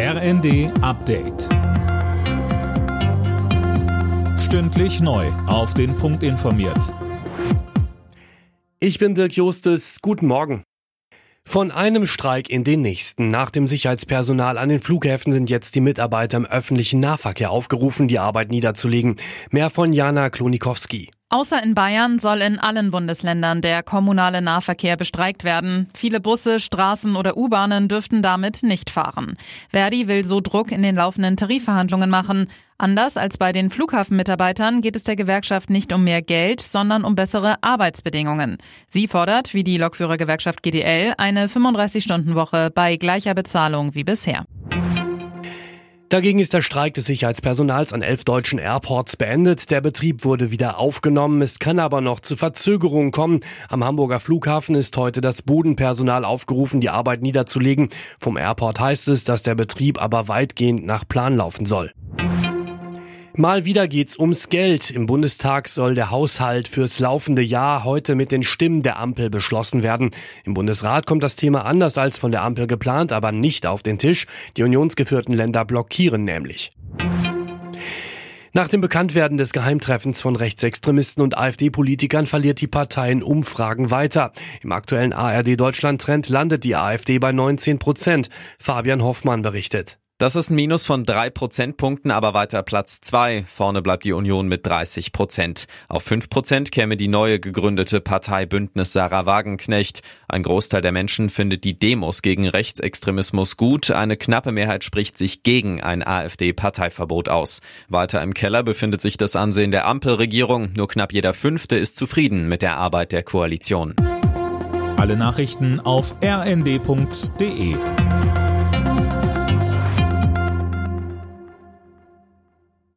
RND Update. Stündlich neu. Auf den Punkt informiert. Ich bin Dirk Justes. Guten Morgen. Von einem Streik in den nächsten. Nach dem Sicherheitspersonal an den Flughäfen sind jetzt die Mitarbeiter im öffentlichen Nahverkehr aufgerufen, die Arbeit niederzulegen. Mehr von Jana Klonikowski. Außer in Bayern soll in allen Bundesländern der kommunale Nahverkehr bestreikt werden. Viele Busse, Straßen oder U-Bahnen dürften damit nicht fahren. Verdi will so Druck in den laufenden Tarifverhandlungen machen. Anders als bei den Flughafenmitarbeitern geht es der Gewerkschaft nicht um mehr Geld, sondern um bessere Arbeitsbedingungen. Sie fordert, wie die Lokführergewerkschaft GDL, eine 35-Stunden-Woche bei gleicher Bezahlung wie bisher. Dagegen ist der Streik des Sicherheitspersonals an elf deutschen Airports beendet. Der Betrieb wurde wieder aufgenommen. Es kann aber noch zu Verzögerungen kommen. Am Hamburger Flughafen ist heute das Bodenpersonal aufgerufen, die Arbeit niederzulegen. Vom Airport heißt es, dass der Betrieb aber weitgehend nach Plan laufen soll. Mal wieder geht's ums Geld. Im Bundestag soll der Haushalt fürs laufende Jahr heute mit den Stimmen der Ampel beschlossen werden. Im Bundesrat kommt das Thema anders als von der Ampel geplant, aber nicht auf den Tisch. Die unionsgeführten Länder blockieren nämlich. Nach dem Bekanntwerden des Geheimtreffens von Rechtsextremisten und AfD-Politikern verliert die Partei in Umfragen weiter. Im aktuellen ARD-Deutschland-Trend landet die AfD bei 19 Prozent. Fabian Hoffmann berichtet. Das ist ein Minus von drei Prozentpunkten, aber weiter Platz zwei. Vorne bleibt die Union mit 30 Prozent. Auf fünf Prozent käme die neue gegründete Partei Bündnis Sarah Wagenknecht. Ein Großteil der Menschen findet die Demos gegen Rechtsextremismus gut. Eine knappe Mehrheit spricht sich gegen ein AfD-Parteiverbot aus. Weiter im Keller befindet sich das Ansehen der Ampelregierung. Nur knapp jeder Fünfte ist zufrieden mit der Arbeit der Koalition. Alle Nachrichten auf rnd.de